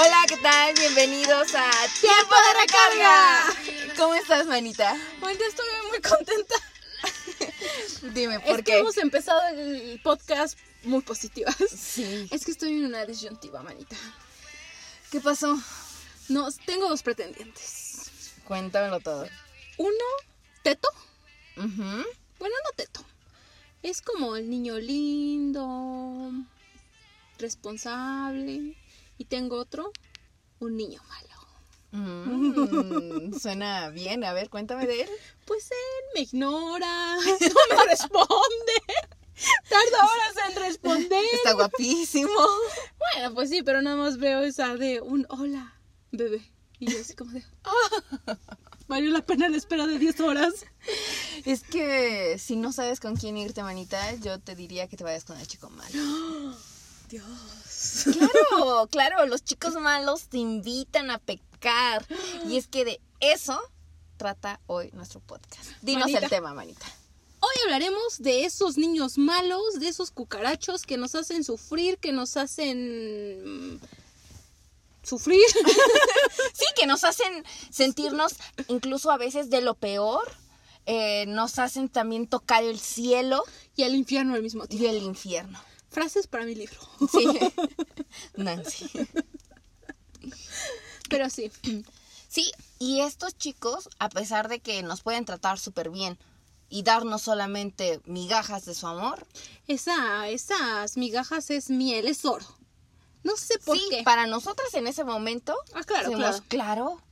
Hola, ¿qué tal? Bienvenidos a Tiempo de Recarga. ¿Cómo estás, manita? Ahorita estoy muy contenta. Dime, ¿por es qué? que hemos empezado el podcast muy positivas. Sí. Es que estoy en una disyuntiva, manita. ¿Qué pasó? No, tengo dos pretendientes. Cuéntamelo todo. Uno, teto. Ujú. Bueno, no teto. Es como el niño lindo, responsable. Y tengo otro, un niño malo. Mm, suena bien. A ver, cuéntame de él. Pues él me ignora, no me responde. Tarda horas en responder. Está guapísimo. Bueno, pues sí, pero nada más veo esa de un hola, bebé. Y yo así como de, ah, valió la pena la espera de 10 horas. Es que si no sabes con quién irte, manita, yo te diría que te vayas con el chico malo. Dios. Claro, claro, los chicos malos te invitan a pecar. Y es que de eso trata hoy nuestro podcast. Dinos Manita. el tema, manita. Hoy hablaremos de esos niños malos, de esos cucarachos que nos hacen sufrir, que nos hacen mm, sufrir. Sí, que nos hacen sentirnos incluso a veces de lo peor. Eh, nos hacen también tocar el cielo y el infierno al mismo tiempo. y el infierno. Frases para mi libro. Sí. Nancy. Pero sí. Sí, y estos chicos, a pesar de que nos pueden tratar súper bien y darnos solamente migajas de su amor, Esa, esas migajas es miel, es oro. No sé por sí, qué. para nosotras en ese momento, Ah, claro, decimos, claro. claro,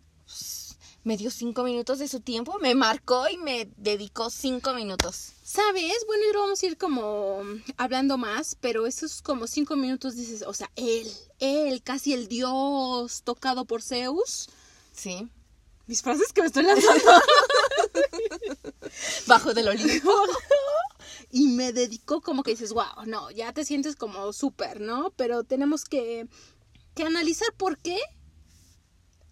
me dio cinco minutos de su tiempo, me marcó y me dedicó cinco minutos. ¿Sabes? Bueno, y vamos a ir como mm, hablando más, pero esos como cinco minutos dices, o sea, él, él, casi el dios tocado por Zeus. Sí. Mis frases que me estoy lanzando. Bajo del Olimpo. y me dedicó como que dices, wow, no, ya te sientes como súper, ¿no? Pero tenemos que, que analizar por qué,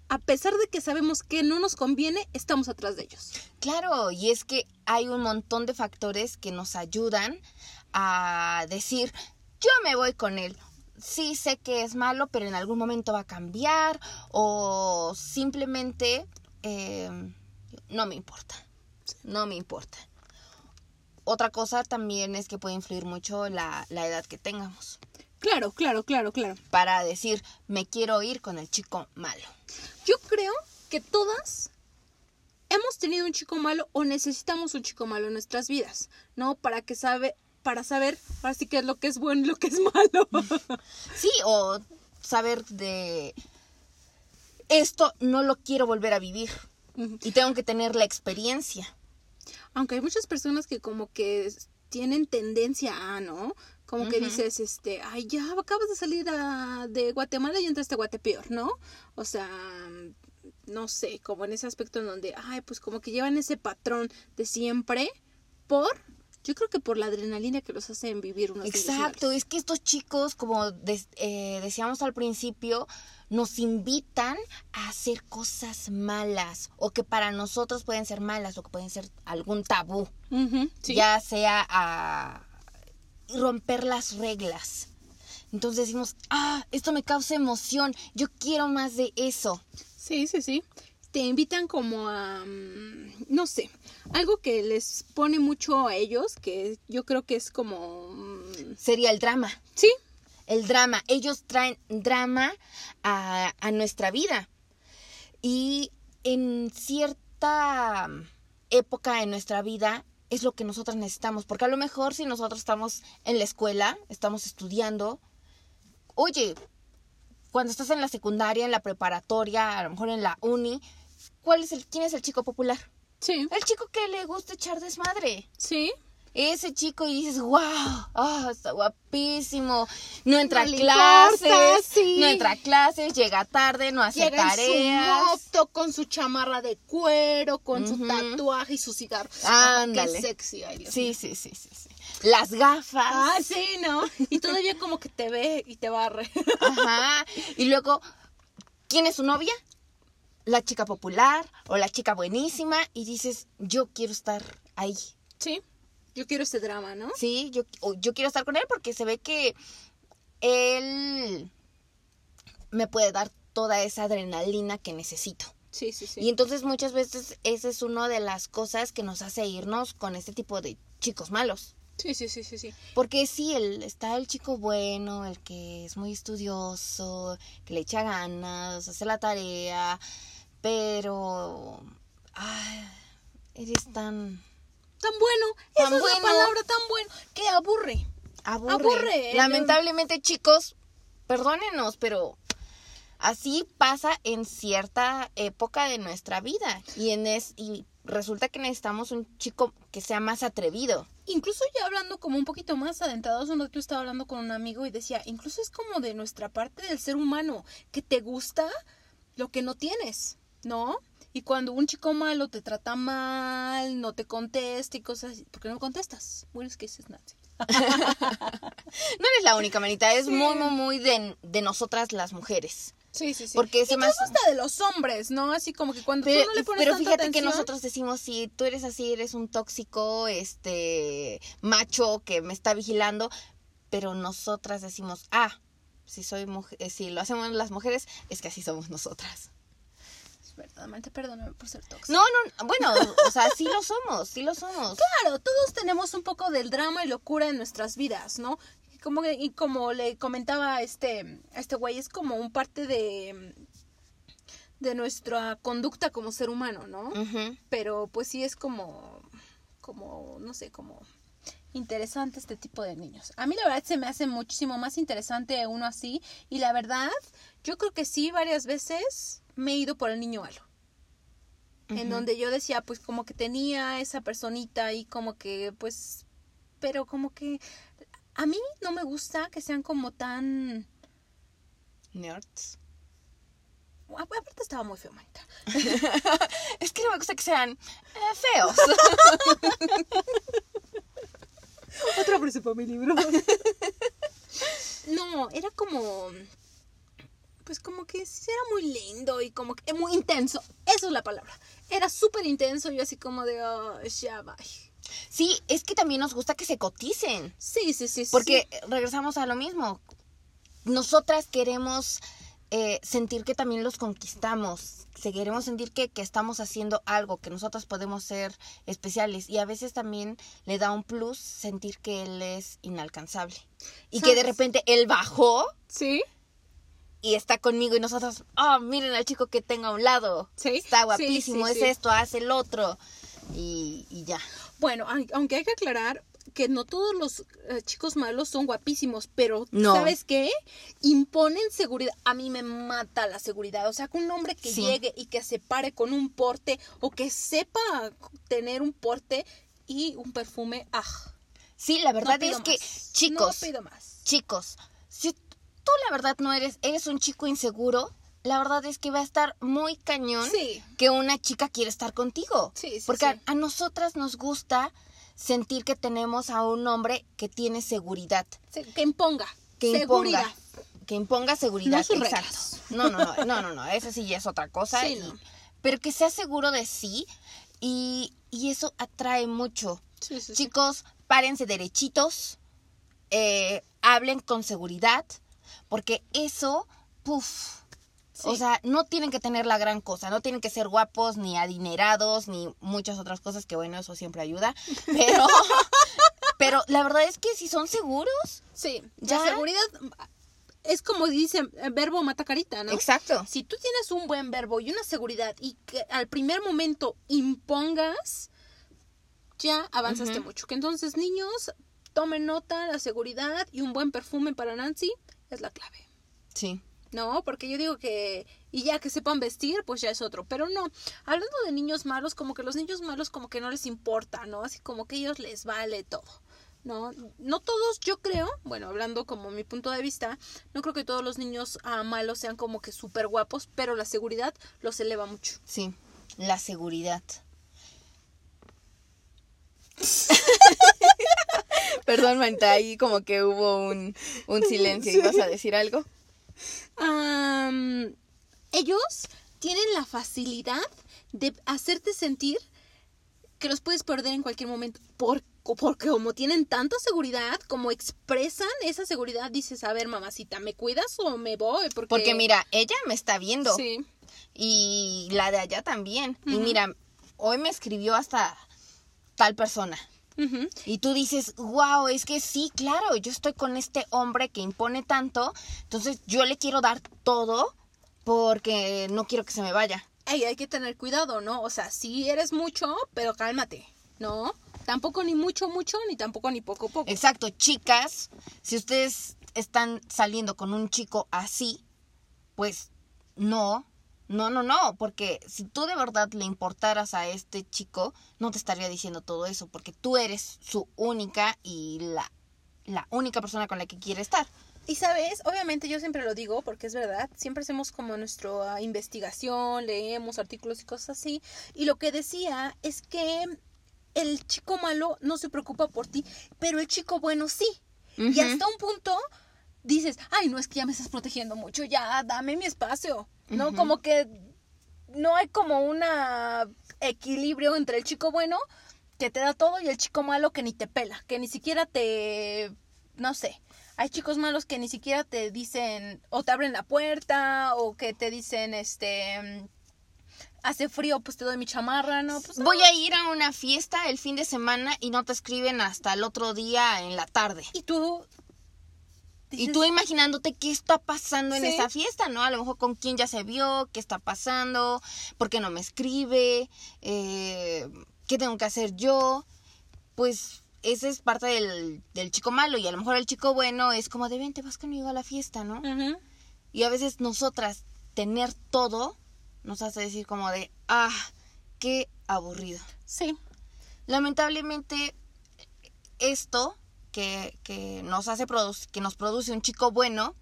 a pesar de que sabemos que no nos conviene, estamos atrás de ellos. Claro, y es que hay un montón de factores que nos ayudan a decir, yo me voy con él. Sí sé que es malo, pero en algún momento va a cambiar o simplemente eh, no me importa. No me importa. Otra cosa también es que puede influir mucho la, la edad que tengamos Claro, claro, claro, claro. para decir, me quiero ir con el chico malo. Yo creo que todas hemos tenido un chico malo o necesitamos un chico malo en nuestras vidas, ¿no? Para que sabe, para saber ahora sí qué es lo que es bueno y lo que es malo. Sí, o saber de esto no lo quiero volver a vivir y tengo que tener la experiencia. Aunque hay muchas personas que como que tienen tendencia a, ¿no? Como que dices, este, ay, ya acabas de salir a- de Guatemala y entraste a Guatepeor, ¿no? O sea, no sé, como en ese aspecto en donde, ay, pues como que llevan ese patrón de siempre por, yo creo que por la adrenalina que los hacen vivir unos Exacto, es que estos chicos, como eh, decíamos al principio, nos invitan a hacer cosas malas o que para nosotros pueden ser malas o que pueden ser algún tabú, sí. ya sea a romper las reglas. Entonces decimos, ah, esto me causa emoción, yo quiero más de eso. Sí, sí, sí. Te invitan como a, mm, no sé, algo que les pone mucho a ellos, que yo creo que es como, mm, Sería el drama. sí, el drama. Ellos traen drama a, a nuestra vida. Y en cierta época en nuestra vida es lo que nosotros necesitamos. Porque a lo mejor si nosotros estamos en la escuela, estamos estudiando, oye, cuando estás en la secundaria, en la preparatoria, a lo mejor en la uni, ¿cuál es el, ¿quién es el chico popular? sí, El chico que le gusta echar desmadre sí. Ese chico y dices, wow, ah, está guapísimo. No entra a No clases, importa, sí. no entra a clases, llega tarde, no hace Llega en su tareas. moto con su chamarra de cuero, con su Ujú. tatuaje y su cigarro. Ándale. Ah, qué sexy, ay Dios Sí, mío. sí, sí, sí, sí. Las gafas. Ah, sí, ¿no? Y todavía como que te ve y te barre. Ajá. Y luego, ¿quién es su novia? La chica popular o la chica buenísima. Y dices, yo quiero estar ahí. Sí. Yo quiero este drama, ¿no? Sí, yo, yo quiero estar con él porque se ve que él me puede dar toda esa adrenalina que necesito. Sí, sí, sí. Y entonces muchas veces esa es una de las cosas que nos hace irnos con este tipo de chicos malos. Sí, sí, sí, sí, sí. Porque sí, el, está el chico bueno, el que es muy estudioso, que le echa ganas, hace la tarea, pero... Ay, eres tan... Tan bueno, Tan esa es la palabra, tan bueno, que aburre. Aburre. Aburre, ¿eh? Lamentablemente, chicos, perdónenos, pero así pasa en cierta época de nuestra vida. Y, en es, y resulta que necesitamos un chico que sea más atrevido. Incluso ya hablando como un poquito más adentrados, un rato estaba hablando con un amigo y decía, incluso es como de nuestra parte del ser humano, que te gusta lo que no tienes, ¿no? Y cuando un chico malo te trata mal, no te contesta y cosas así, ¿por qué no contestas? Bueno, es que dices Nancy. No eres la única, manita. Es Sí. muy, muy, muy de, de nosotras las mujeres. Sí, sí, sí. Porque se hace- hasta de los hombres, ¿no? Así como que cuando Pero, tú no le pones pero fíjate que nosotros decimos, si tú eres así, eres un tóxico, este, macho que me está vigilando, pero nosotras decimos, ah, si soy mujer, eh, si lo hacemos las mujeres, es que así somos nosotras. Verdaderamente, perdóname por ser tóxica. No, no, bueno, o sea, sí lo somos, sí lo somos. Claro, todos tenemos un poco del drama y locura en nuestras vidas, ¿no? Y como, y como le comentaba este, este güey, es como un parte de, de nuestra conducta como ser humano, ¿no? Pero pues sí es como, como, no sé, como interesante este tipo de niños. A mí la verdad se me hace muchísimo más interesante uno así y la verdad yo creo que sí varias veces me he ido por el niño malo en donde yo decía, pues como que tenía esa personita ahí como que, pues, pero como que a mí no me gusta que sean como tan... Nerds. Aparte estaba muy feo, manita. Es que no me gusta que sean eh, feos. Otra frase para mi libro. no, era como... Pues como que sí era muy lindo y como que muy intenso. Eso es la palabra. Era súper intenso y así como de... "Oh, ya, bye". Sí, es que también nos gusta que se coticen. Sí, sí, sí. sí. Porque regresamos a lo mismo. Nosotras queremos eh, sentir que también los conquistamos. Queremos sentir que, que estamos haciendo algo, que nosotras podemos ser especiales. Y a veces también le da un plus sentir que él es inalcanzable. Y que de repente él bajó Sí. Y está conmigo y nosotros, oh, miren al chico que tengo a un lado. Sí, Está guapísimo, sí, es esto, hace el otro. Y, y ya. Bueno, aunque hay que aclarar que no todos los eh, chicos malos son guapísimos, pero No. ¿sabes qué? Imponen seguridad. A mí me mata la seguridad. O sea, que un hombre que llegue y que se pare con un porte o que sepa tener un porte y un perfume, ah. Sí, la verdad es que, chicos, No pido más. chicos, si tú la verdad no eres, eres un chico inseguro, la verdad es que va a estar muy cañón Sí. que una chica quiere estar contigo. Sí, sí, Porque. A, a nosotras nos gusta sentir que tenemos a un hombre que tiene seguridad. Que imponga. Que seguridad. imponga. Que imponga seguridad. No sus exacto. No, no, no, no, no, no, eso sí ya es otra cosa. Y- no. Pero que sea seguro de sí y, y eso atrae mucho. Chicos, párense derechitos, eh, hablen con seguridad, porque eso, puff. Sí. O sea, no tienen que tener la gran cosa, no tienen que ser guapos, ni adinerados, ni muchas otras cosas, que bueno, eso siempre ayuda. Pero, pero la verdad es que si son seguros, Sí, ¿Ya? la seguridad es como dice, eh, verbo mata carita, ¿no? exacto. Si tú tienes un buen verbo y una seguridad y que al primer momento impongas, ya avanzaste mucho. Que entonces, niños, tomen nota, la seguridad y un buen perfume para Nancy es la clave. Sí. No, porque yo digo que, y ya que sepan vestir, pues ya es otro. Pero no, hablando de niños malos, como que los niños malos como que no les importa, ¿no? Así como que a ellos les vale todo. No, no todos, yo creo, bueno, hablando como mi punto de vista, no creo que todos los niños ah, malos sean como que súper guapos, pero la seguridad los eleva mucho. Sí, la seguridad. Perdón, Manta, ahí como que hubo un, un silencio. ¿Ibas a decir algo? Ellos tienen la facilidad de hacerte sentir que los puedes perder en cualquier momento. ¿Por co- porque como tienen tanta seguridad, como expresan esa seguridad, dices, a ver, mamacita, ¿me cuidas o me voy? Porque, Porque mira, ella me está viendo Sí. y la de allá también. Y mira, hoy me escribió hasta tal persona. Y tú dices, wow, es que sí, claro, yo estoy con este hombre que impone tanto, entonces yo le quiero dar todo porque no quiero que se me vaya. Ey, hay que tener cuidado, ¿no? O sea, sí eres mucho, pero cálmate, ¿no? Tampoco ni mucho, mucho, ni tampoco ni poco, poco. Exacto, chicas, si ustedes están saliendo con un chico así, pues no, no, no, no, porque si tú de verdad le importaras a este chico, no te estaría diciendo todo eso, porque tú eres su única y la, la única persona con la que quiere estar. Y sabes, obviamente yo siempre lo digo porque es verdad, siempre hacemos como nuestra investigación, leemos artículos y cosas así, y lo que decía es que el chico malo no se preocupa por ti, pero el chico bueno sí. Y hasta un punto dices, ay, no es que ya me estás protegiendo mucho, ya dame mi espacio, ¿no? Como que no hay como un equilibrio entre el chico bueno que te da todo y el chico malo que ni te pela, que ni siquiera te, no sé, hay chicos malos que ni siquiera te dicen o te abren la puerta o que te dicen, este, hace frío, pues te doy mi chamarra, ¿no? Pues, Voy a ir a una fiesta el fin de semana y no te escriben hasta el otro día en la tarde. Y tú... Y tú imaginándote qué está pasando en Sí. esa fiesta, ¿no? A lo mejor con quién ya se vio, qué está pasando, por qué no me escribe, eh, qué tengo que hacer yo. Pues ese es parte del, del chico malo y a lo mejor el chico bueno es como de ven, te vas conmigo a la fiesta, ¿no? Y a veces nosotras tener todo nos hace decir como de, ah, qué aburrido. Sí. Lamentablemente, esto que, que nos hace que nos produce un chico bueno,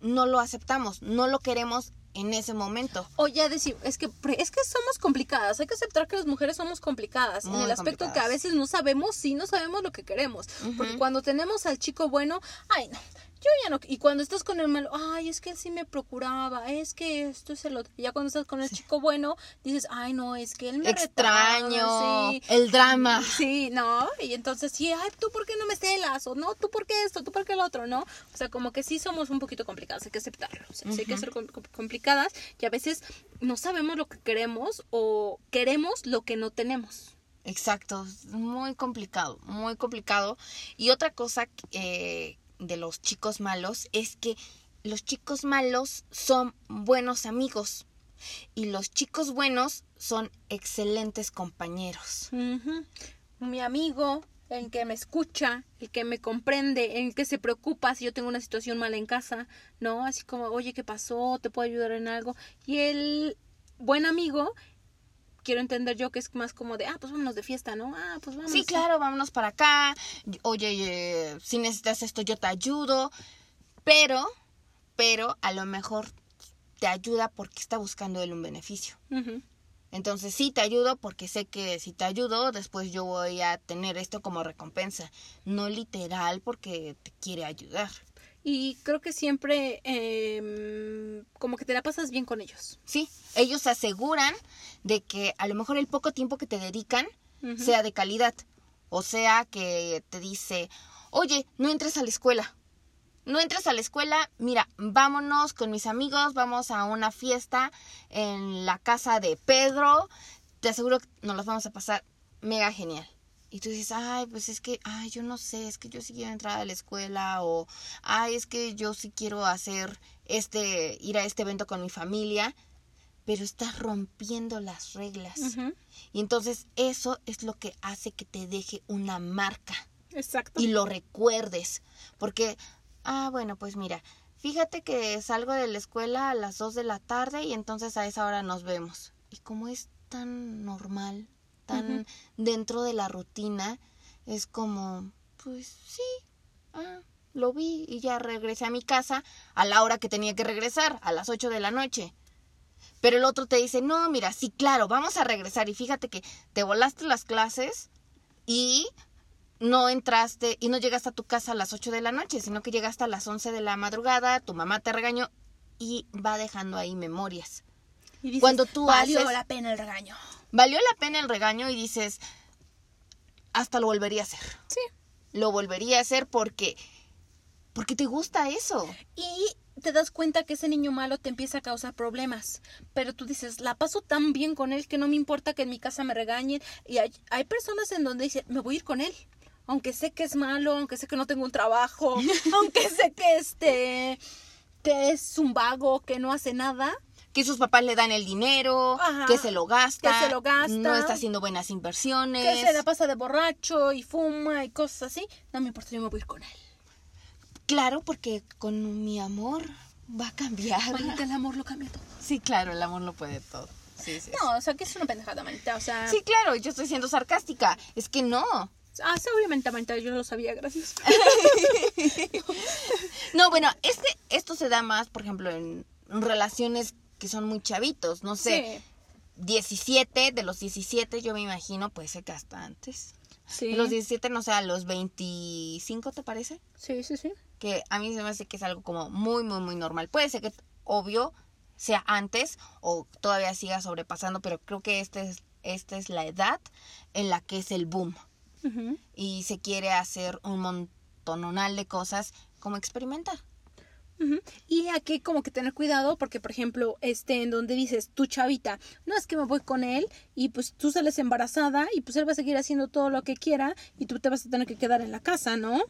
no lo aceptamos, no lo queremos en ese momento. O ya decir, es que es que somos complicadas, hay que aceptar que las mujeres somos complicadas, en el aspecto que a veces no sabemos, sí no sabemos lo que queremos, porque cuando tenemos al chico bueno, ay no, yo ya no, y cuando estás con el malo, ay es que él sí me procuraba, es que esto es el otro, ya cuando estás con el chico bueno, dices, ay no, es que él me Extraño, retaba, sí. el drama. Sí, ¿no? Y entonces sí, ay, tú por qué no me celas, o no, tú por qué esto, tú por qué el otro, ¿no? O sea, como que sí somos un poquito complicadas, hay que aceptarlo, o sea, hay que ser com- com- complicadas y a veces no sabemos lo que queremos o queremos lo que no tenemos. Exacto, muy complicado, muy complicado. Y otra cosa eh, de los chicos malos es que los chicos malos son buenos amigos y los chicos buenos son excelentes compañeros. Mi amigo, el que me escucha, el que me comprende, el que se preocupa si yo tengo una situación mala en casa, ¿no? Así como, oye, ¿qué pasó? ¿Te puedo ayudar en algo? Y el buen amigo, quiero entender yo que es más como de, ah, pues vámonos de fiesta, ¿no? Ah, pues vamos. Sí, claro, vámonos para acá. Oye, eh, si necesitas esto, yo te ayudo. Pero, pero a lo mejor te ayuda porque está buscando él un beneficio. Entonces sí te ayudo porque sé que si te ayudo, después yo voy a tener esto como recompensa. No literal porque te quiere ayudar. Y creo que siempre em, como que te la pasas bien con ellos. Sí, ellos se aseguran de que a lo mejor el poco tiempo que te dedican sea de calidad. O sea que te dice, oye, no entres a la escuela. No entres a la escuela, mira, vámonos con mis amigos, vamos a una fiesta en la casa de Pedro. Te aseguro que nos las vamos a pasar mega genial. Y tú dices, ay, pues es que, ay, yo no sé, es que yo sí quiero entrar a la escuela o, ay, es que yo sí quiero hacer este, ir a este evento con mi familia, pero estás rompiendo las reglas. Y entonces eso es lo que hace que te deje una marca Exacto. y lo recuerdes. Porque, ah, bueno, pues mira, fíjate que salgo de la escuela a las 2 de la tarde y entonces a esa hora nos vemos. Y como es tan normal, tan dentro de la rutina, es como, pues sí, ah, lo vi y ya regresé a mi casa a la hora que tenía que regresar, a las 8 de la noche. Pero el otro te dice, no, mira, sí, claro, vamos a regresar. Y fíjate que te volaste las clases y no entraste y no llegaste a tu casa a las 8 de la noche, sino que llegaste a las 11 de la madrugada, tu mamá te regañó y va dejando ahí memorias. Y dices, cuando tú valió haces- la pena el regaño. Valió la pena el regaño y dices, hasta lo volvería a hacer. Sí. Lo volvería a hacer porque porque te gusta eso. Y te das cuenta que ese niño malo te empieza a causar problemas. Pero tú dices, la paso tan bien con él que no me importa que en mi casa me regañen. Y hay, hay personas en donde dicen, me voy a ir con él. Aunque sé que es malo, aunque sé que no tengo un trabajo, aunque sé que este que es un vago, que no hace nada. Que sus papás le dan el dinero, Ajá. que se lo gasta, Que se lo gasta. no está haciendo buenas inversiones. Que se la pasa de borracho y fuma y cosas así. No me importa, yo me voy a ir con él. Claro, porque con mi amor va a cambiar. Manita, el amor lo cambia todo. Sí, claro, el amor lo puede todo. Sí, sí. No, o sea, que es una pendejada, manita. O sea, Sí, claro, yo estoy siendo sarcástica. Es que no. ah, sí, obviamente, manita, yo lo sabía, gracias. No, bueno, este, esto se da más, por ejemplo, en relaciones que son muy chavitos. No sé, 17, de los 17, yo me imagino, puede ser que hasta antes. Sí. De los 17, no sé, a los 25, ¿te parece? Sí, sí, sí. Que a mí se me hace que es algo como muy, muy, muy normal. Puede ser que, obvio, sea antes o todavía siga sobrepasando, pero creo que este es, esta es la edad en la que es el boom. Y se quiere hacer un montononal de cosas como experimentar. Y aquí como que tener cuidado porque, por ejemplo, este en donde dices, tu chavita, no es que me voy con él y pues tú sales embarazada y pues él va a seguir haciendo todo lo que quiera y tú te vas a tener que quedar en la casa, ¿no?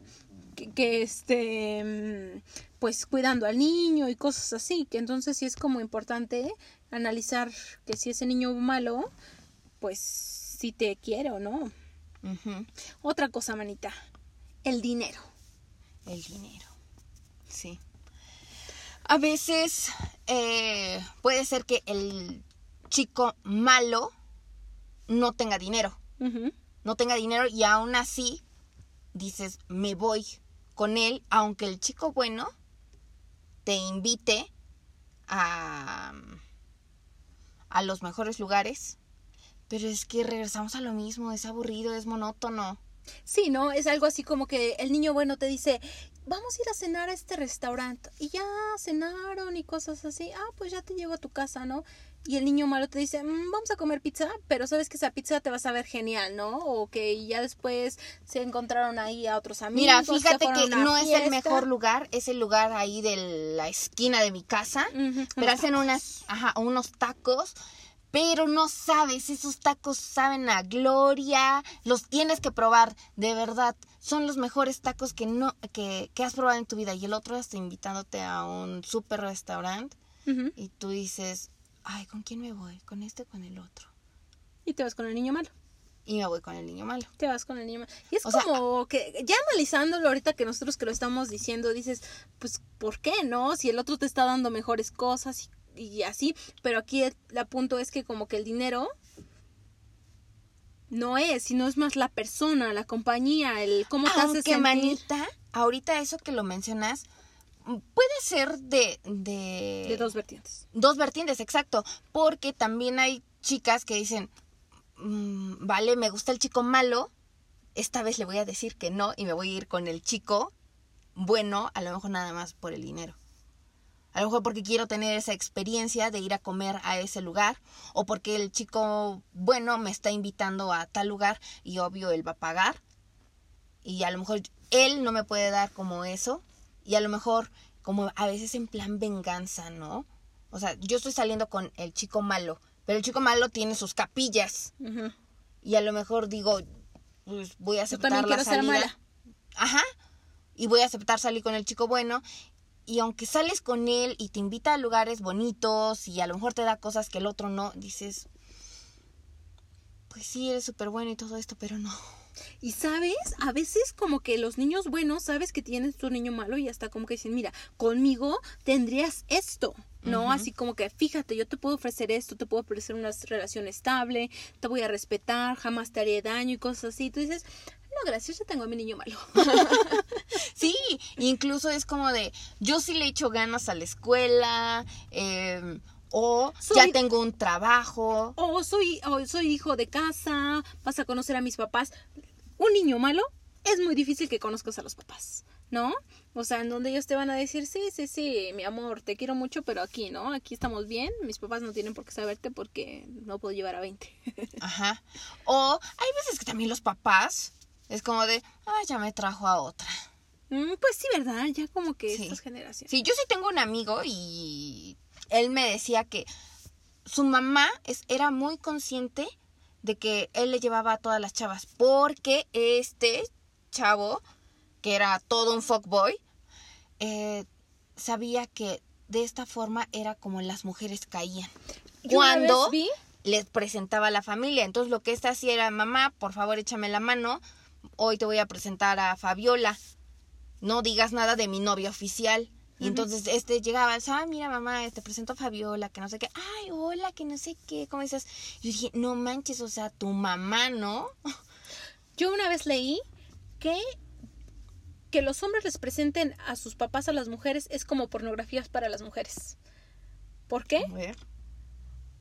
Que, que este, mm, pues cuidando al niño y cosas así, que entonces sí es como importante analizar que si ese niño malo, pues si te quiere o no. Otra cosa, manita, el dinero. El dinero. Sí. A veces eh, puede ser que el chico malo no tenga dinero. No tenga dinero y aún así dices, me voy con él, aunque el chico bueno te invite a, a los mejores lugares. Pero es que regresamos a lo mismo, es aburrido, es monótono. Sí, ¿no? Es algo así como que el niño bueno te dice, vamos a ir a cenar a este restaurante. Y ya cenaron y cosas así. Ah, pues ya te llevo a tu casa, ¿no? Y el niño malo te dice, "Mm, vamos a comer pizza, pero sabes que esa pizza te va a saber genial, ¿no? O que ya después se encontraron ahí a otros amigos. Mira, fíjate que no es el mejor lugar, es el lugar ahí de la esquina de mi casa. Pero hacen unas, ajá, unos tacos, pero no sabes, esos tacos saben a gloria, los tienes que probar, de verdad. Son los mejores tacos que no que, que has probado en tu vida y el otro está invitándote a un super restaurante y tú dices, "Ay, ¿con quién me voy? ¿Con este o con el otro?" Y te vas con el niño malo. Y me voy con el niño malo. Te vas con el niño malo. Y es O sea, como que, ya analizándolo ahorita que nosotros que lo estamos diciendo, dices, pues, ¿por qué no? Si el otro te está dando mejores cosas y, y así. Pero aquí el, punto es que como que el dinero no es, sino es más la persona, la compañía, el cómo te Aunque manita, ahorita eso que lo mencionas mm, puede ser de de De dos vertientes. Dos vertientes, exacto. Porque también hay chicas que dicen, "Mm, vale, me gusta el chico malo, esta vez le voy a decir que no y me voy a ir con el chico bueno, a lo mejor nada más por el dinero. A lo mejor porque quiero tener esa experiencia de ir a comer a ese lugar o porque el chico bueno me está invitando a tal lugar y obvio él va a pagar y a lo mejor él no me puede dar como eso y a lo mejor como a veces en plan venganza, ¿no? O sea, yo estoy saliendo con el chico malo, pero el chico malo tiene sus capillas y a lo mejor digo, pues voy a Yo aceptar también la quiero ser mala. Ajá. Y voy a aceptar salir con el chico bueno. Y aunque sales con él y te invita a lugares bonitos y a lo mejor te da cosas que el otro no, dices, pues sí, eres súper bueno y todo esto, pero no. Y sabes, a veces como que los niños buenos, sabes que tienes tu niño malo y hasta como que dicen, mira, conmigo tendrías esto, ¿no? Así como que, fíjate, yo te puedo ofrecer esto, te puedo ofrecer una relación estable, te voy a respetar, jamás te haré daño y cosas así. Tú dices, no, gracias, yo tengo a mi niño malo. Sí, incluso es como de, yo sí le echo ganas a la escuela, eh, o Soy- ya tengo un trabajo. o soy, o soy hijo de casa, vas a conocer a mis papás. Un niño malo es muy difícil que conozcas a los papás. ¿no? O sea, en donde ellos te van a decir, sí, sí, sí, mi amor, te quiero mucho, pero aquí, ¿no? Aquí estamos bien, mis papás no tienen por qué saberte porque no puedo llevar a 20. Ajá. O hay veces que también los papás es como de, ah, ya me trajo a otra. Mm, pues sí, ¿verdad? Ya como que Sí. estas generaciones. Sí, yo sí tengo un amigo y él me decía que su mamá es, era muy consciente de que él le llevaba a todas las chavas porque este chavo, que era todo un fuckboy, eh, sabía que de esta forma era como las mujeres caían. Yo Cuando vi- les presentaba a la familia. Entonces lo que esta hacía era, mamá, por favor échame la mano, hoy te voy a presentar a Fabiola, no digas nada de mi novia oficial. Y entonces este llegaba, ah, mira mamá, te presento a Fabiola, que no sé qué, ay, hola, que no sé qué, ¿cómo dices? Yo dije, no manches, o sea, tu mamá, ¿no? Yo una vez leí que que los hombres les presenten a sus papás a las mujeres es como pornografías para las mujeres. ¿Por qué? A ver.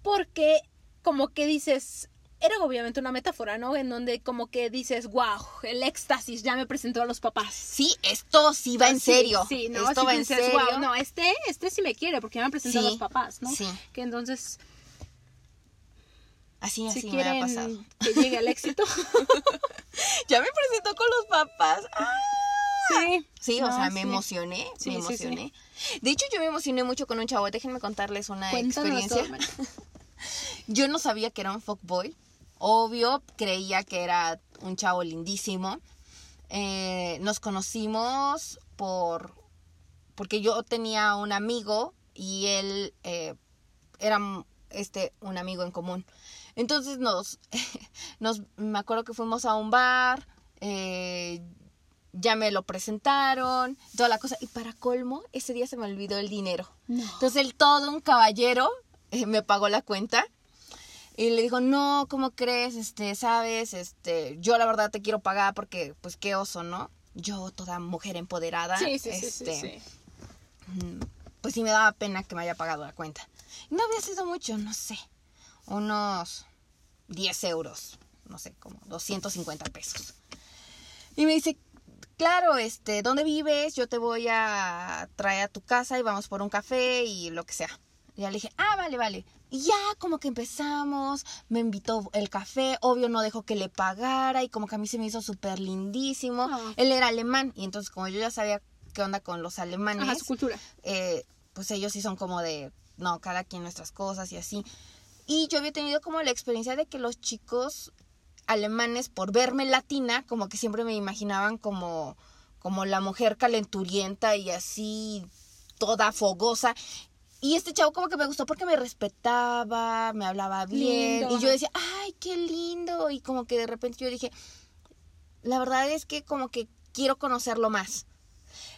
Porque como que dices, era obviamente una metáfora, ¿no? En donde como que dices, wow, el éxtasis ya me presentó a los papás. Sí, esto sí va en Sí, serio. Sí, no, esto sí va en dices, serio. "Guau, no, este, este sí me quiere porque ya me presentó a Sí, los papás, ¿no? sí. Que entonces, Así, así si me ha quieren pasado. que llegue al éxito. Ya me presentó con los papás. ¡Ah! sí. Sí, o sea, me emocioné, Sí, me emocioné. De hecho, yo me emocioné mucho con un chavo. Déjenme contarles una Cuéntanos experiencia. todo, Yo no sabía que era un fuckboy. Obvio, creía que era un chavo lindísimo. Eh, nos conocimos por... Porque yo tenía un amigo y él eh, era este, un amigo en común. Entonces nos, nos, me acuerdo que fuimos a un bar, eh, ya me lo presentaron, toda la cosa. Y para colmo, ese día se me olvidó el dinero. No. Entonces él, todo un caballero, eh, me pagó la cuenta. Y le dijo, no, ¿cómo crees? Este, sabes, este, yo la verdad te quiero pagar porque, pues, qué oso, ¿no? Yo, toda mujer empoderada, Sí, sí, sí, sí, este, sí. mm, pues sí me daba pena que me haya pagado la cuenta. No había sido mucho, no sé, unos 10 euros, no sé, como 250 pesos. Y me dice, claro, este, ¿dónde vives? Yo te voy a traer a tu casa y vamos por un café y lo que sea. Y ya le dije, ah, vale, vale. Y ya como que empezamos, me invitó el café, obvio no dejó que le pagara y como que a mí se me hizo súper lindísimo. Ah. Él era alemán y entonces como yo ya sabía qué onda con los alemanes, Ajá, su cultura. eh, pues ellos sí son como de, no, cada quien nuestras cosas y así. Y yo había tenido como la experiencia de que los chicos alemanes, por verme latina, como que siempre me imaginaban como, como la mujer calenturienta y así, toda fogosa. Y este chavo como que me gustó porque me respetaba, me hablaba bien. Lindo, y yo decía, ay, qué lindo. Y como que de repente yo dije, la verdad es que como que quiero conocerlo más.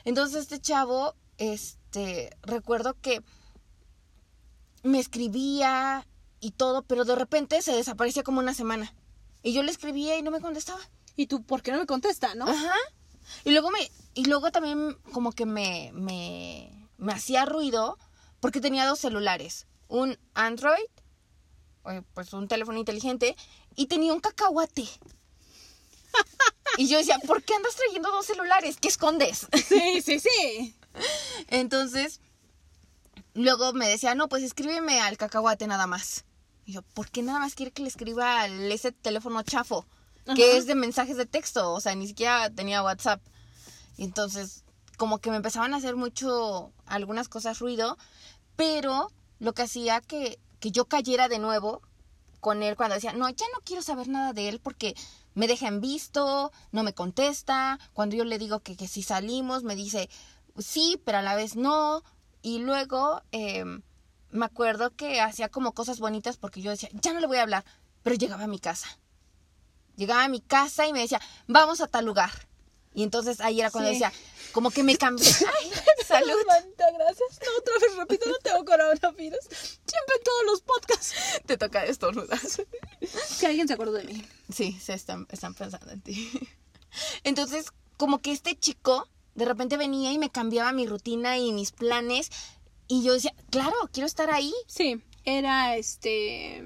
Entonces este chavo, este, recuerdo que me escribía y todo, pero de repente se desaparecía como una semana. Y yo le escribía y no me contestaba. ¿Y tú por qué no me contesta, no? Ajá. Y luego me, y luego también como que me, me, me hacía ruido porque tenía dos celulares. Un Android, eh, pues un teléfono inteligente, y tenía un cacahuate. Y yo decía, ¿por qué andas trayendo dos celulares? ¿Qué escondes? Sí, sí, sí. Entonces, luego me decía, no, pues escríbeme al cacahuate nada más. Y yo, ¿por qué nada más quiere que le escriba al ese teléfono chafo? Que Ajá. es de mensajes de texto, o sea, ni siquiera tenía WhatsApp. Y entonces, como que me empezaban a hacer mucho, algunas cosas ruido, pero lo que hacía que, que yo cayera de nuevo con él cuando decía, no, ya no quiero saber nada de él porque me deja en visto, no me contesta, cuando yo le digo que, que si salimos, me dice, sí, pero a la vez no, y luego eh, me acuerdo que hacía como cosas bonitas porque yo decía, ya no le voy a hablar, pero llegaba a mi casa. Llegaba a mi casa y me decía, vamos a tal lugar. Y entonces ahí era cuando Sí. decía, como que me cambié. Ay, salud. Samantha, gracias. No, otra vez repito, no tengo coronavirus. Siempre en todos los podcasts. Te toca estornudar. Que alguien se acordó de mí. Sí, se están, están pensando en ti. Entonces, como que este chico de repente venía y me cambiaba mi rutina y mis planes. Y yo decía, claro, quiero estar ahí. Sí, era este.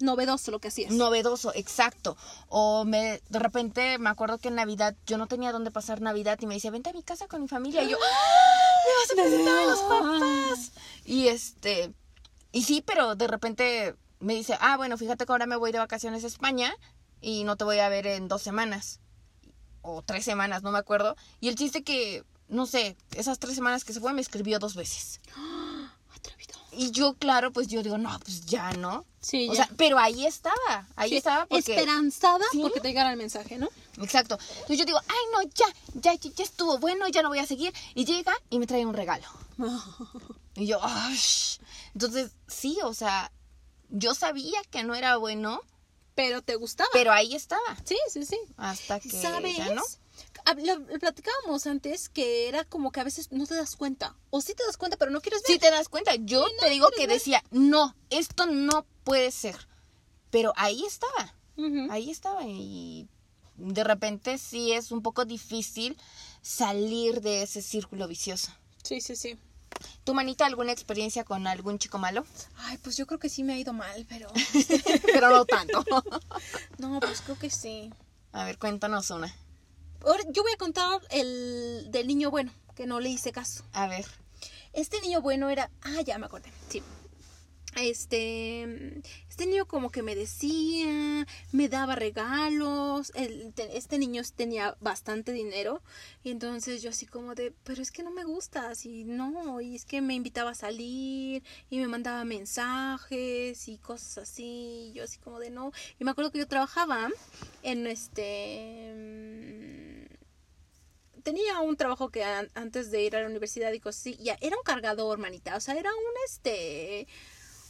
Novedoso lo que hacías. novedoso, exacto. O me de repente me acuerdo que en Navidad yo no tenía dónde pasar Navidad y me decía, vente a mi casa con mi familia. Y yo, ¡Ah! ¡Me vas a presentar a los papás! Y este, y sí, pero de repente me dice, ah, bueno, fíjate que ahora me voy de vacaciones a España y no te voy a ver en dos semanas. O tres semanas, no me acuerdo. Y el chiste que, no sé, esas tres semanas que se fue me escribió dos veces. Atrevido. Y yo, claro, pues yo digo, no, pues ya, ¿no? Sí, O ya. sea, pero ahí estaba, ahí Sí, estaba porque... Esperanzada Sí. porque te llegara el mensaje, ¿no? Exacto. Entonces yo digo, ay, no, ya, ya, ya, ya estuvo bueno, ya no voy a seguir. Y llega y me trae un regalo. Y yo, "Ay". Entonces, sí, o sea, yo sabía que no era bueno, Pero te gustaba. pero ahí estaba. Sí, sí, sí. Hasta que ¿Sabes? ya no. Lo, lo platicábamos antes que era como que a veces no te das cuenta. O sí te das cuenta, pero no quieres ver. Si te das cuenta, yo te digo que decía, no, esto no puede ser. Pero ahí estaba, ahí estaba. Y de repente sí es un poco difícil salir de ese círculo vicioso. Sí, sí, sí. ¿Tu manita alguna experiencia con algún chico malo? Ay, pues yo creo que sí me ha ido mal, pero... Pero no tanto. No, pues creo que sí. A ver, cuéntanos una. Ahora, yo voy a contar el del niño bueno, que no le hice caso. A ver. Este niño bueno era. Ah, ya me acordé. Sí. Este. Este niño como que me decía, me daba regalos. el- te- este niño tenía bastante dinero. Y entonces yo así como de, pero es que no me gusta, así no. Y es que me invitaba a salir y me mandaba mensajes y cosas así. Y yo así como de no. Y me acuerdo que yo trabajaba en este. Tenía un trabajo que an- antes de ir a la universidad y cosas ya era un cargador, manita, o sea, era un este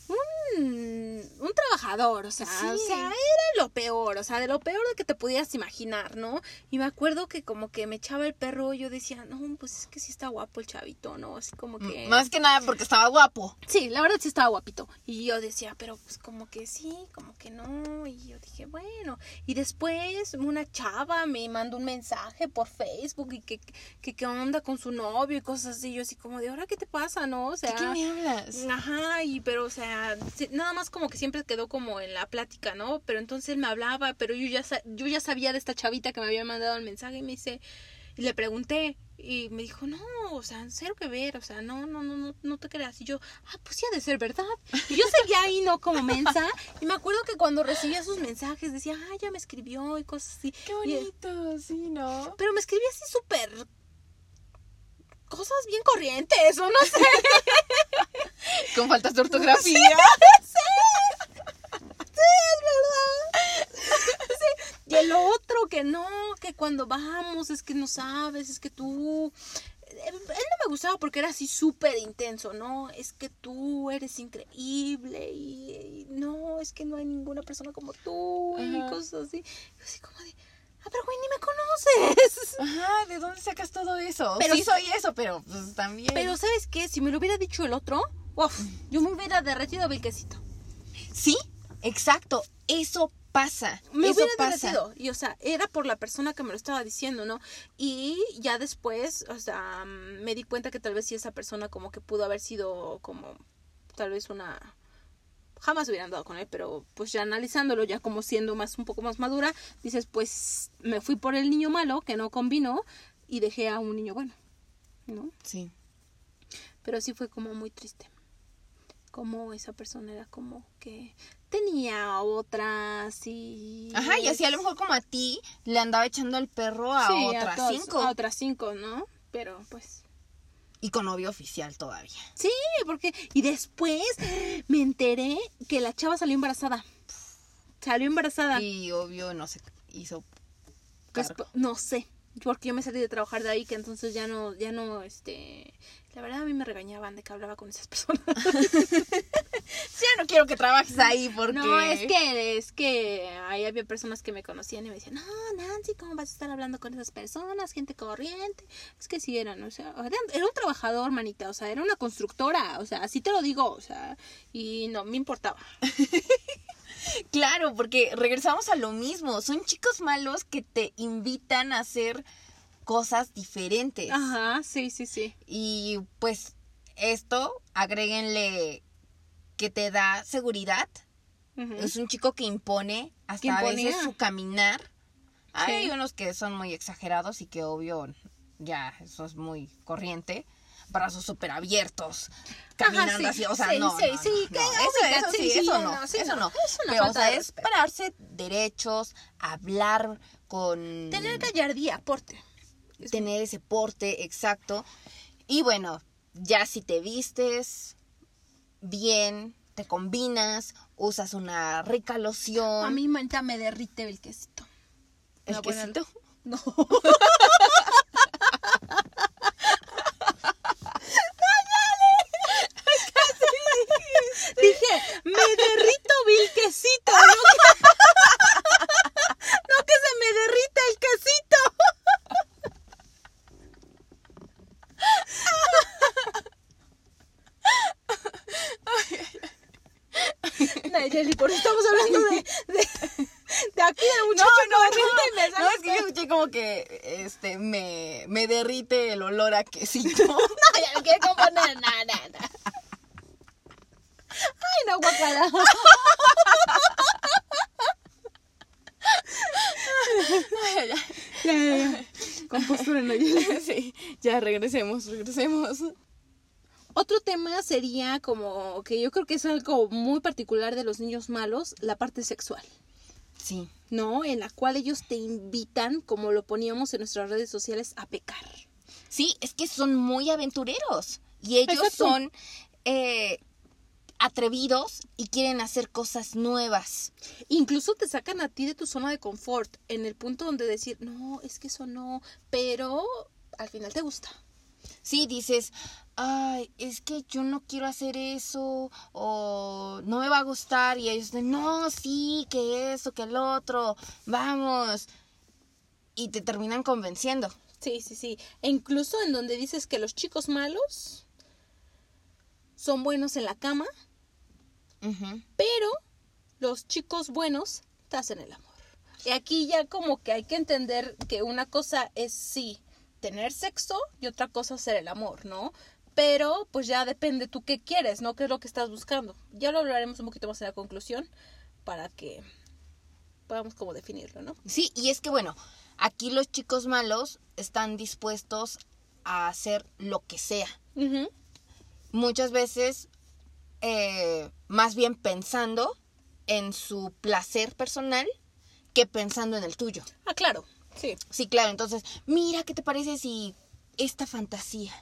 un, un trabajador, o sea, Sí. o sea, era lo peor, o sea, de lo peor de que te pudieras imaginar, ¿no? Y me acuerdo que como que me echaba el perro y yo decía, no, pues es que sí está guapo el chavito, ¿no? Así como que... Más que nada porque estaba guapo. Sí, la verdad sí estaba guapito. Y yo decía, pero pues como que sí, como que no. Y yo dije, bueno. Y después una chava me mandó un mensaje por Facebook y que, que qué onda con su novio y cosas así. Yo así como de, ¿ahora qué te pasa, no? O sea... ¿De qué me hablas? Ajá, y pero, o sea, nada más como que siempre quedó como en la plática, ¿no? Pero entonces él me hablaba, pero yo ya, yo ya sabía de esta chavita que me había mandado el mensaje y me dice, y le pregunté, y me dijo, no, o sea, cero que ver, o sea, no, no, no, no, no te creas. Y yo, ah, pues sí ha de ser verdad. Y yo seguía ahí, ¿no? Como mensa, y me acuerdo que cuando recibía sus mensajes decía, ah, ya me escribió y cosas así. Qué Y- bonito, sí, ¿no? pero me escribía así súper... Cosas bien corrientes, o no sé. Con faltas de ortografía. Y el otro que no, que cuando vamos es que no sabes, es que tú... Él no me gustaba porque era así súper intenso, ¿no? Es que tú eres increíble y, y no, es que no hay ninguna persona como tú y cosas así. Yo así como de, ah, pero güey, ni me conoces. Ajá, ¿de dónde sacas todo eso? Pero sí soy eso, pero pues también. Pero ¿sabes qué? Si me lo hubiera dicho el otro, uf, yo me hubiera derretido quesito. Sí, exacto. Eso pasa. me eso hubiera pasa. derretido. Y, o sea, era por la persona que me lo estaba diciendo, ¿no? Y ya después, o sea, mm, me di cuenta que tal vez sí esa persona como que pudo haber sido como, tal vez una... Jamás hubiera andado con él, pero pues ya analizándolo, ya como siendo más un poco más madura, dices, pues me fui por el niño malo que no combinó y dejé a un niño bueno, ¿no? Sí. Pero sí fue como muy triste. Como esa persona era como que tenía otras y... Ajá, y así a lo mejor como a ti le andaba echando el perro a Sí, otras cinco. A otras cinco, ¿no? Pero pues... Y con novio oficial todavía. Sí, porque... Y después me enteré que la chava salió embarazada. Salió embarazada. Y obvio no se hizo Pues, no sé. Porque yo me salí de trabajar de ahí, que entonces ya no, ya no, este... La verdad a mí me regañaban de que hablaba con esas personas. Ya no quiero que trabajes ahí porque... No, es que, es que ahí había personas que me conocían y me decían, no, Nancy, ¿cómo vas a estar hablando con esas personas? Gente corriente. Es que sí eran, o sea, era un trabajador, manita, o sea, era una constructora, o sea, así te lo digo, o sea, y no me importaba. Claro, porque regresamos a lo mismo. Son chicos malos que te invitan a hacer cosas diferentes. Ajá, sí, sí, sí. Y pues esto, agréguenle que te da seguridad. Es un chico que impone hasta a veces su caminar. Hay Sí. unos que son muy exagerados y que obvio ya eso es muy corriente. Brazos súper abiertos, caminando sí. así, o sea, Sí, no, sí, no, sí, no, que no, eso, sí, eso no, eso no, no. es una Pero, o sea, de es pararse derechos, hablar con... Tener gallardía, aporte. tener ese porte exacto. Y bueno, ya si te vistes bien, te combinas, usas una rica loción. A mí mancha me derrite el quesito. el buena- quesito. No. Dije, me derrito vil quesito. No que, no que se me derrita el quesito. Nayeli, por eso estamos hablando de, de, de aquí del muchacho corriente y me No, sale es que yo escuché como que este me, me derrite quesito. No, ya me quiere componer nada, nada. Ay, no, guacala. Ya, ya, ya. Compostura en la sí, ya regresemos, regresemos. Otro tema sería como que yo creo que es algo muy particular de los niños malos, la parte sexual, Sí, ¿no? En la cual ellos te invitan, como lo poníamos en nuestras redes sociales, a pecar. Sí, es que son muy aventureros y ellos Exacto. son eh, atrevidos y quieren hacer cosas nuevas. Incluso te sacan a ti de tu zona de confort, en el punto donde decir, no, es que eso no, pero al final te gusta. Sí, dices, ay, es que yo no quiero hacer eso o no me va a gustar y ellos dicen, no, sí, que eso, que el otro, vamos. Y te terminan convenciendo. Sí, sí, sí. E incluso en donde dices que los chicos malos son buenos en la cama, pero los chicos buenos te hacen el amor. Y aquí ya como que hay que entender que una cosa es sí tener sexo y otra cosa hacer el amor, ¿no? Pero pues ya depende tú qué quieres, ¿no? ¿Qué es lo que estás buscando? Ya lo hablaremos un poquito más en la conclusión para que podamos como definirlo, ¿no? Sí, y es que bueno, aquí los chicos malos están dispuestos a hacer lo que sea. Muchas veces, eh, más bien pensando en su placer personal que pensando en el tuyo. Ah, claro. Sí. Sí, claro, entonces, mira, ¿qué te parece si esta fantasía,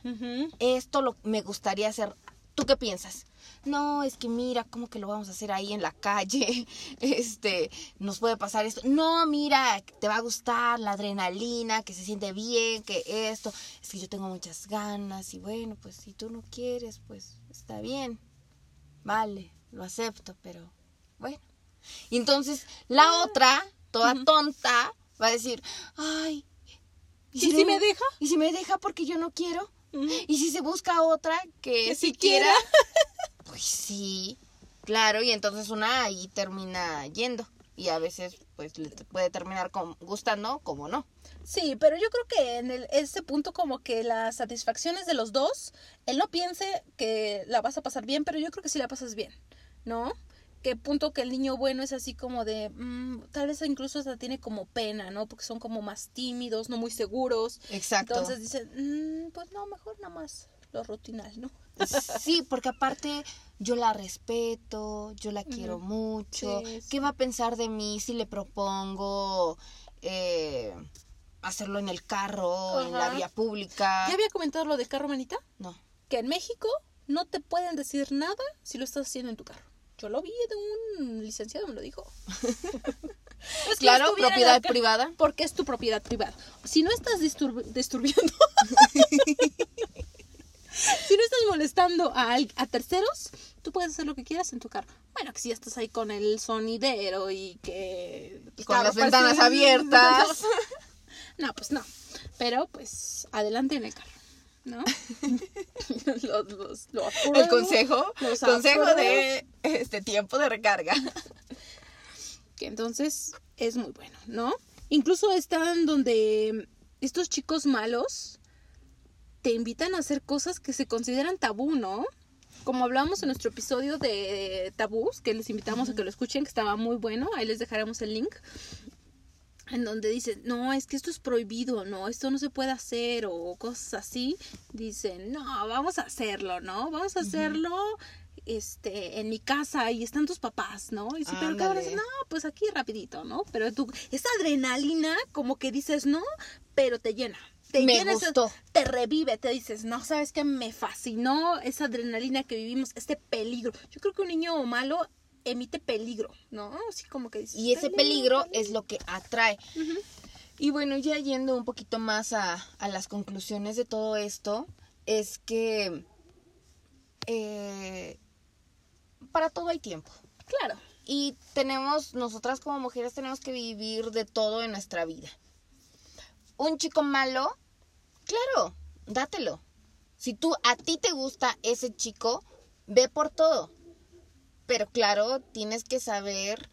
esto lo, me gustaría hacer? ¿Tú qué piensas? No, es que mira, ¿cómo que lo vamos a hacer ahí en la calle? Este, nos puede pasar esto. No, mira, te va a gustar la adrenalina, que se siente bien, que esto. Es que yo tengo muchas ganas y bueno, pues si tú no quieres, pues está bien. Vale, lo acepto, pero bueno. Y entonces la otra, toda tonta, va a decir, ay, ¿Y si me deja? ¿Y si me deja porque yo no quiero? ¿Y si se busca otra que, Que si sí quiera? quiera. Pues sí, claro, y entonces una ahí termina yendo. Y a veces pues le puede terminar con- gustando como no. Sí, pero yo creo que en el, ese punto como que las satisfacciones de los dos, él no piense que la vas a pasar bien, pero yo creo que sí la pasas bien, ¿no? Que punto que el niño bueno es así como de, mm, tal vez incluso hasta tiene como pena, ¿no? Porque son como más tímidos, no muy seguros. Exacto. Entonces dicen, "Mm, pues no, mejor nada más lo rutinal, ¿no? Sí, porque aparte yo la respeto, yo la quiero mucho. Sí, sí. ¿Qué va a pensar de mí si le propongo eh, hacerlo en el carro, en la vía pública? ¿Ya había comentado lo del carro, manita? No. Que en México no te pueden decir nada si lo estás haciendo en tu carro. Yo lo vi de un licenciado, me lo dijo. Es que Claro, propiedad privada. Porque es tu propiedad privada. Si no estás disturb- disturbiendo. si no estás molestando a, terceros, tú puedes hacer lo que quieras en tu carro. Bueno, que si ya estás ahí con el sonidero y que. Con las ventanas abiertas. No, pues no. Pero pues adelante en el carro. ¿No? los, los- lo apruebo, El consejo, los consejo de este tiempo de recarga. que entonces es muy bueno, ¿no? Incluso están donde estos chicos malos te invitan a hacer cosas que se consideran tabú, ¿no? como hablamos en nuestro episodio de tabús, que les invitamos a que lo escuchen, que estaba muy bueno, ahí les dejaremos el link, en donde dicen, no, es que esto es prohibido, no, esto no se puede hacer o cosas así, dicen, no, vamos a hacerlo, ¿no? Vamos a hacerlo este, en mi casa y están tus papás, ¿no? Y si, pero ¿qué No, pues aquí rapidito, ¿no? Pero tú, esa adrenalina, como que dices, no, pero te llena. Te me gustó. te revive, te dices, no, sabes que me fascinó esa adrenalina que vivimos, este peligro. Yo creo que un niño malo emite peligro, ¿no? Así como que dices, Y ese peligro, es lo que atrae. Y bueno, ya yendo un poquito más a, a las conclusiones de todo esto, es que eh, para todo hay tiempo. Claro. Y tenemos, nosotras como mujeres tenemos que vivir de todo en nuestra vida. Un chico malo, claro, dátelo. Si tú, a ti te gusta ese chico, ve por todo. Pero claro, tienes que saber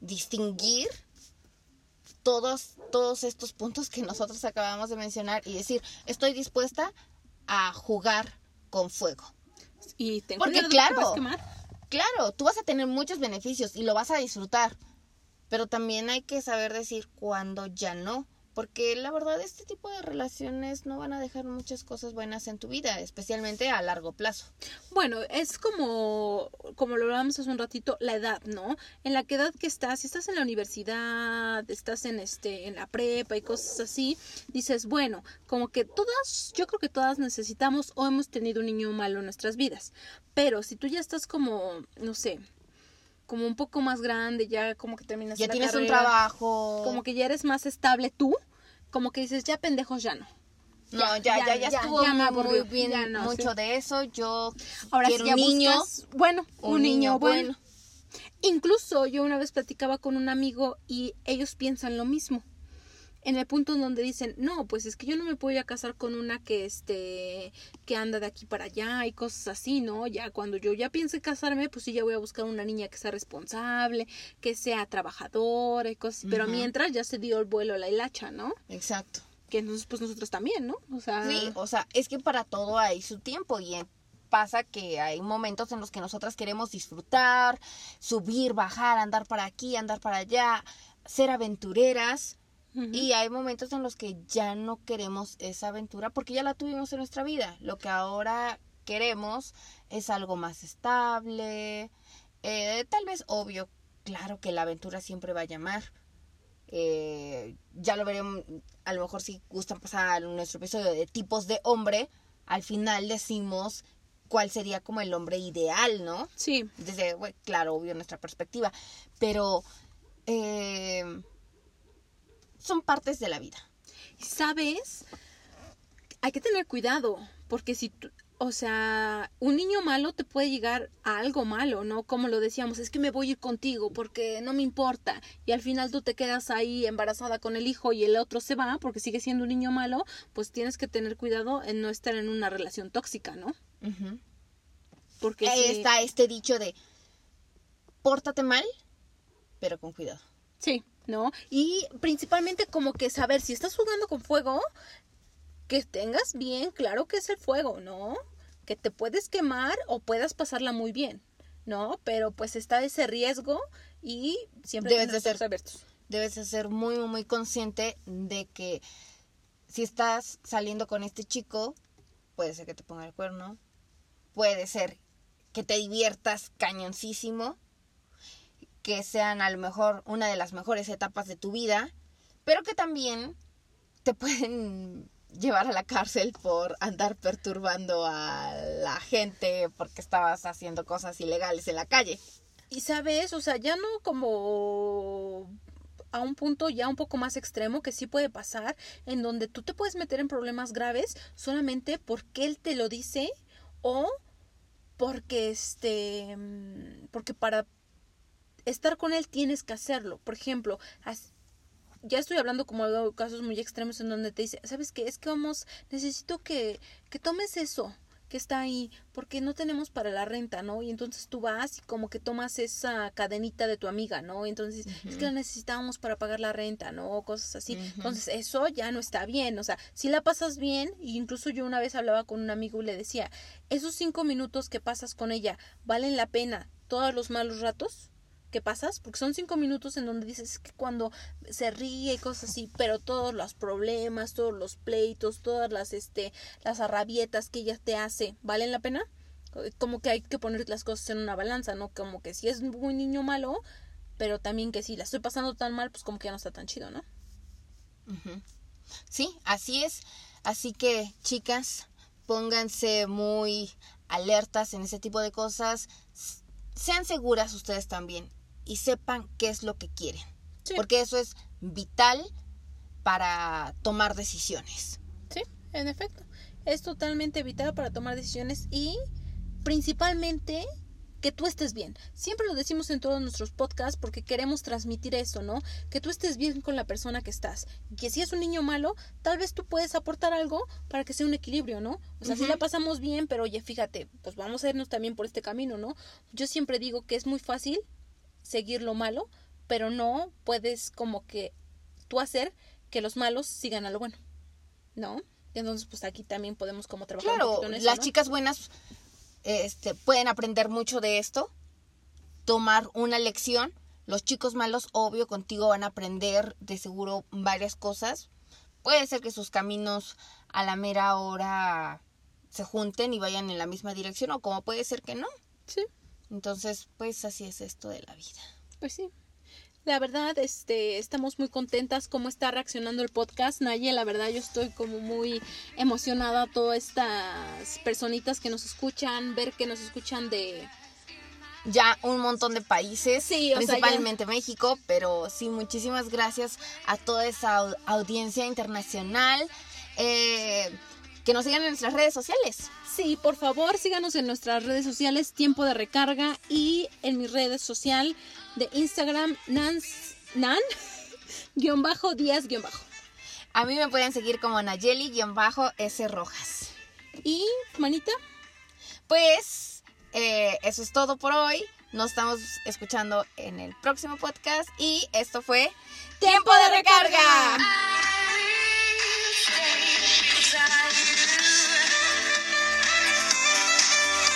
distinguir todos, todos estos puntos que nosotros acabamos de mencionar y decir, estoy dispuesta a jugar con fuego. Y te Porque claro, claro, tú vas a tener muchos beneficios y lo vas a disfrutar, pero también hay que saber decir cuándo ya no. Porque la verdad este tipo de relaciones no van a dejar muchas cosas buenas en tu vida, especialmente a largo plazo. Bueno, es como, como lo hablamos hace un ratito, la edad, ¿no? En la que edad que estás, si estás en la universidad, estás en este, en la prepa y cosas así, dices, bueno, como que todas, yo creo que todas necesitamos o hemos tenido un niño malo en nuestras vidas. Pero si tú ya estás como, no sé, como un poco más grande, ya como que terminas Ya la tienes un trabajo. como que ya eres más estable tú, como que dices, ya pendejos ya no. No, ya, ya, ya, ya, estuvo ya me muy, bien no, mucho sí. de eso. Yo Ahora quiero ya un niño, buscas, bueno, un, un niño, niño bueno. bueno. Incluso yo una vez platicaba con un amigo y ellos piensan lo mismo. En el punto en donde dicen, no, pues es que yo no me voy a casar con una que este que anda de aquí para allá y cosas así, ¿no? Ya cuando yo ya piense casarme, pues sí ya voy a buscar una niña que sea responsable, que sea trabajadora y cosas, pero mientras ya se dio el vuelo la hilacha, ¿no? Exacto. Que entonces pues nosotros también, ¿no? O sea, Sí, o sea, es que para todo hay su tiempo y en- pasa que hay momentos en los que nosotras queremos disfrutar, subir, bajar, andar para aquí, andar para allá, ser aventureras. Y hay momentos en los que ya no queremos esa aventura porque ya la tuvimos en nuestra vida. Lo que ahora queremos es algo más estable, eh, tal vez obvio, claro que la aventura siempre va a llamar. Eh, ya lo veremos, a lo mejor si gustan pasar nuestro episodio de tipos de hombre, al final decimos cuál sería como el hombre ideal, ¿no? sí, Desde, bueno, claro, obvio, nuestra perspectiva, pero eh, son partes de la vida. ¿Sabes? Hay que tener cuidado, porque si tú, o sea, un niño malo te puede llegar a algo malo, ¿no? Como lo decíamos, es que me voy a ir contigo porque no me importa. Y al final tú te quedas ahí embarazada con el hijo y el otro se va porque sigue siendo un niño malo, pues tienes que tener cuidado en no estar en una relación tóxica, ¿no? Porque Ahí si- está este dicho de pórtate mal, pero con cuidado. Sí, ¿no? Y principalmente como que saber si estás jugando con fuego, que tengas bien claro que es el fuego, ¿no? Que te puedes quemar o puedas pasarla muy bien, ¿no? Pero pues está ese riesgo y siempre Debes de ser- abiertos. Debes de ser muy, muy, muy consciente de que si estás saliendo con este chico, puede ser que te ponga el cuerno, puede ser que te diviertas cañoncísimo, que sean a lo mejor una de las mejores etapas de tu vida, pero que también te pueden llevar a la cárcel por andar perturbando a la gente porque estabas haciendo cosas ilegales en la calle. Y sabes, o sea, ya no como a un punto ya un poco más extremo que sí puede pasar, en donde tú te puedes meter en problemas graves solamente porque él te lo dice o porque este porque para estar con él tienes que hacerlo. Por ejemplo, ya estoy hablando como de casos muy extremos en donde te dice, ¿sabes qué? Es que vamos, necesito que, que tomes eso, que está ahí, porque no tenemos para la renta, ¿no? Y entonces tú vas y como que tomas esa cadenita de tu amiga, ¿no? Y entonces es que la necesitábamos para pagar la renta, ¿no? Cosas así. Entonces eso ya no está bien, o sea, si la pasas bien, e incluso yo una vez hablaba con un amigo y le decía, esos cinco minutos que pasas con ella, ¿valen la pena todos los malos ratos? Que pasas, porque son cinco minutos en donde dices que cuando se ríe y cosas así, pero todos los problemas, todos los pleitos, todas las este las arrabietas que ella te hace, ¿valen la pena? Como que hay que poner las cosas en una balanza, ¿no? Como que si es un niño malo, pero también que si la estoy pasando tan mal, pues como que ya no está tan chido, ¿no? Sí, así es. Así que, chicas, pónganse muy alertas en ese tipo de cosas. Sean seguras ustedes también y sepan qué es lo que quieren. Porque eso es vital para tomar decisiones. Sí, en efecto. Es totalmente vital para tomar decisiones y principalmente que tú estés bien. Siempre lo decimos en todos nuestros podcasts porque queremos transmitir eso, ¿no? Que tú estés bien con la persona que estás. Y que si es un niño malo, tal vez tú puedes aportar algo para que sea un equilibrio, ¿no? O sea, si la pasamos bien, pero oye, fíjate, pues vamos a irnos también por este camino, ¿no? Yo siempre digo que es muy fácil seguir lo malo, pero no puedes como que tú hacer que los malos sigan a lo bueno, ¿no? Entonces, pues aquí también podemos como trabajar. Claro, las chicas buenas este, pueden aprender mucho de esto, tomar una lección. Los chicos malos, obvio, contigo van a aprender de seguro varias cosas. Puede ser que sus caminos a la mera hora se junten y vayan en la misma dirección, o como puede ser que no. Sí. Entonces, pues así es esto de la vida. Pues sí. La verdad, este, estamos muy contentas cómo está reaccionando el podcast. Naye, la verdad, yo estoy como muy emocionada todas estas personitas que nos escuchan, ver que nos escuchan de ya un montón de países, sí, principalmente México, pero sí, muchísimas gracias a toda esa audiencia internacional. Eh, que nos sigan en nuestras redes sociales. Sí, por favor, síganos en nuestras redes sociales, Tiempo de Recarga, y en mi redes social de Instagram, Nans, Nan, guion bajo, Díaz, guion bajo. A mí me pueden seguir como Nayeli, guion bajo, S Rojas. Y, manita, pues eh, eso es todo por hoy. Nos estamos escuchando en el próximo podcast y esto fue Tiempo de Recarga.